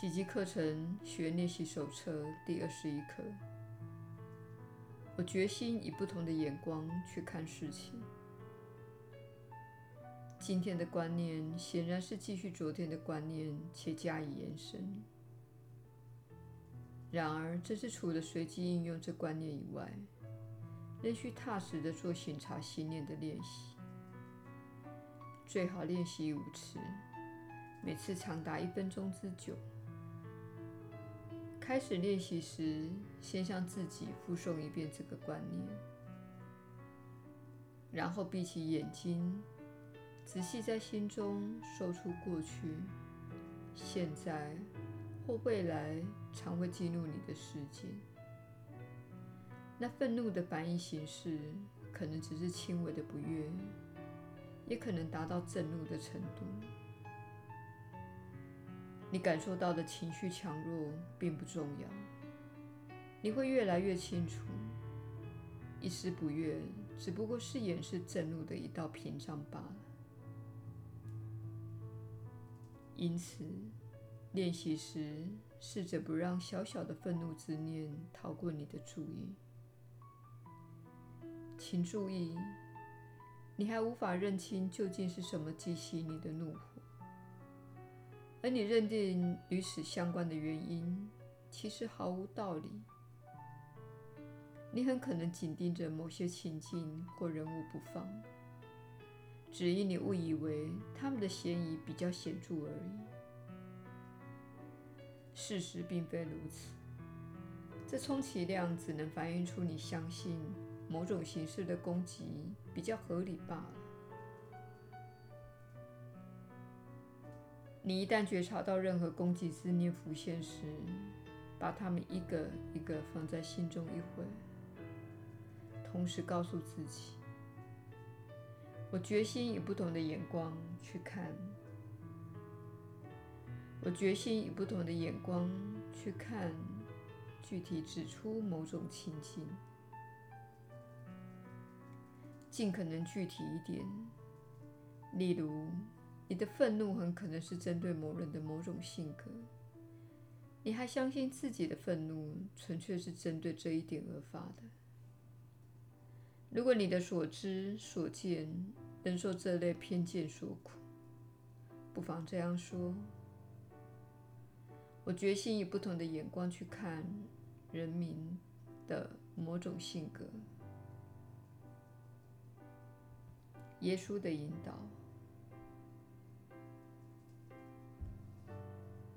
奇迹课程学练习手册第二十一课。我决心以不同的眼光去看事情。今天的观念显然是继续昨天的观念，且加以延伸。然而，这是除了随机应用这观念以外，仍需踏实地做省察心念的练习。最好练习五次，每次长达一分钟之久。开始练习时，先向自己复诵一遍这个观念，然后闭起眼睛，仔细在心中说出过去、现在或未来常会激怒你的事件。那愤怒的反应形式可能只是轻微的不悦，也可能达到震怒的程度。你感受到的情绪强弱并不重要，你会越来越清楚，一丝不悦只不过是掩饰震怒的一道屏障罢了。因此，练习时试着不让小小的愤怒之念逃过你的注意。请注意，你还无法认清究竟是什么激起你的怒火。而你认定与此相关的原因，其实毫无道理。你很可能紧盯着某些情境或人物不放，只因你误以为他们的嫌疑比较显著而已。事实并非如此，这充其量只能反映出你相信某种形式的攻击比较合理罢了。你一旦觉察到任何攻击思念浮现时，把它们一个一个放在心中一会，同时告诉自己：“我决心以不同的眼光去看。我决心以不同的眼光去看，具体指出某种情境，尽可能具体一点，例如。”你的愤怒很可能是针对某人的某种性格，你还相信自己的愤怒纯粹是针对这一点而发的。如果你的所知所见仍受这类偏见所苦，不妨这样说：我决心以不同的眼光去看人民的某种性格。耶稣的引导。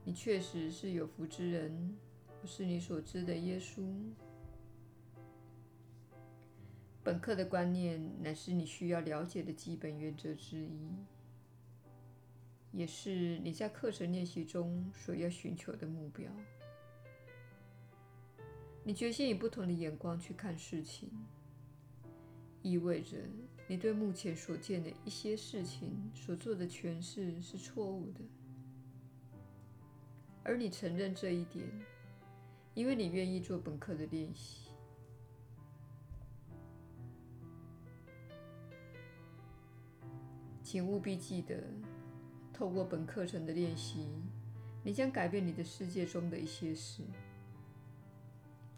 你确实是有福之人，我是你所知的耶稣。本课的观念乃是你需要了解的基本原则之一，也是你在课程练习中所要寻求的目标。你决心以不同的眼光去看事情，意味着你对目前所见的一些事情所做的诠释是错误的。而你承认这一点，因为你愿意做本课的练习。请务必记得，透过本课程的练习，你将改变你的世界中的一些事。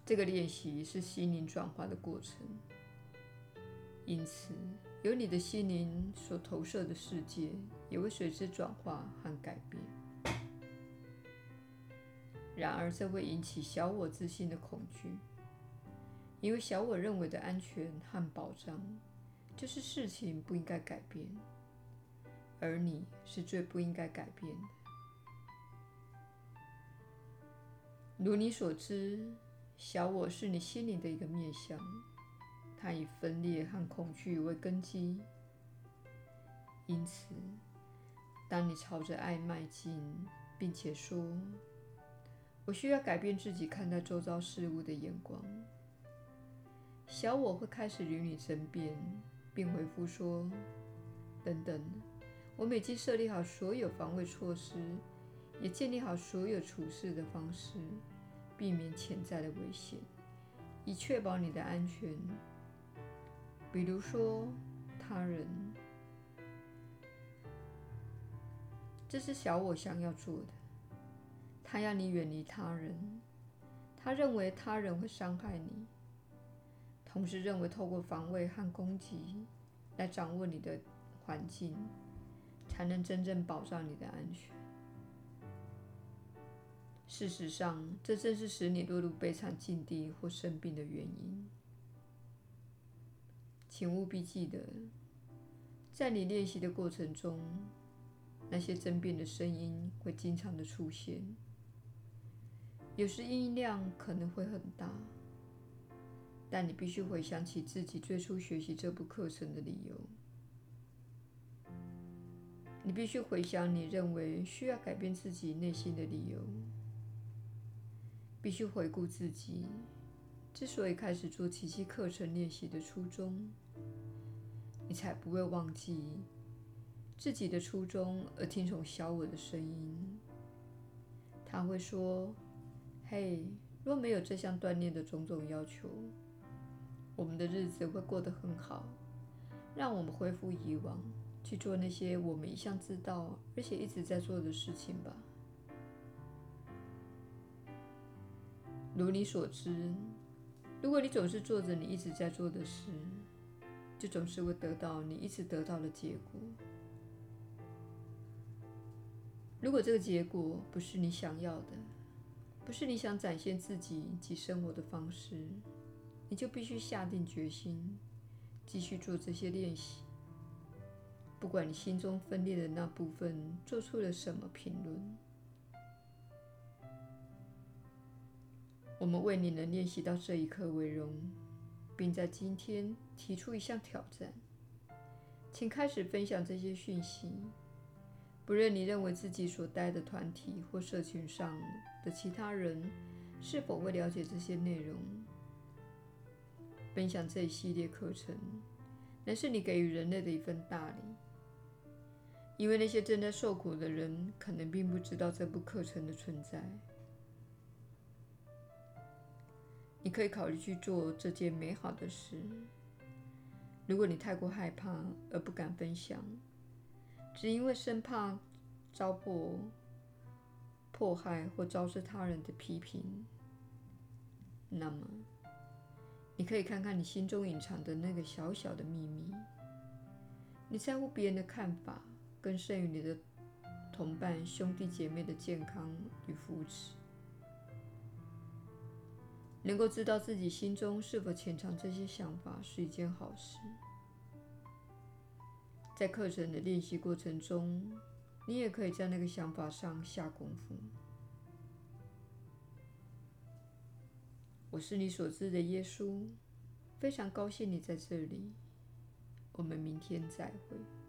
这个练习是心灵转化的过程，因此，由你的心灵所投射的世界也会随之转化和改变。然而，这会引起小我自信的恐惧，因为小我认为的安全和保障，就是事情不应该改变，而你是最不应该改变的。如你所知，小我是你心灵的一个面向，它以分裂和恐惧为根基。因此，当你朝着爱迈进，并且说，我需要改变自己看待周遭事物的眼光。小我会开始与你争辩，并回复说：“等等，我们已经设立好所有防卫措施，也建立好所有处事的方式，避免潜在的危险，以确保你的安全。比如说，他人，这是小我想要做的。”他要你远离他人，他认为他人会伤害你，同时认为透过防卫和攻击来掌握你的环境，才能真正保障你的安全。事实上，这正是使你落入悲惨境地或生病的原因。请务必记得，在你练习的过程中，那些争辩的声音会经常的出现，有时音量可能会很大，但你必须回想起自己最初学习这部课程的理由。你必须回想你认为需要改变自己内心的理由。必须回顾自己之所以开始做奇迹课程练习的初衷，你才不会忘记自己的初衷，而听从小我的声音。他会说：“嘿，若没有这项锻炼的种种要求，我们的日子会过得很好。让我们恢复以往，去做那些我们一向知道而且一直在做的事情吧。”如你所知，如果你总是做着你一直在做的事，就总是会得到你一直得到的结果。如果这个结果不是你想要的，不是你想展现自己及生活的方式，你就必须下定决心继续做这些练习，不管你心中分裂的那部分做出了什么评论。我们为你能练习到这一刻为荣，并在今天提出一项挑战，请开始分享这些讯息。不论你认为自己所待的团体或社群上的其他人是否会了解这些内容，分享这一系列课程，乃是你给予人类的一份大礼。因为那些正在受苦的人可能并不知道这部课程的存在。你可以考虑去做这件美好的事。如果你太过害怕而不敢分享，只因为生怕遭迫迫害或招致他人的批评，那么你可以看看你心中隐藏的那个小小的秘密。你在乎别人的看法，更胜于你的同伴兄弟姐妹的健康与扶持。能够知道自己心中是否潜藏这些想法是一件好事。在课程的练习过程中，你也可以在那个想法上下功夫。我是你所知的耶稣，非常高兴你在这里。我们明天再会。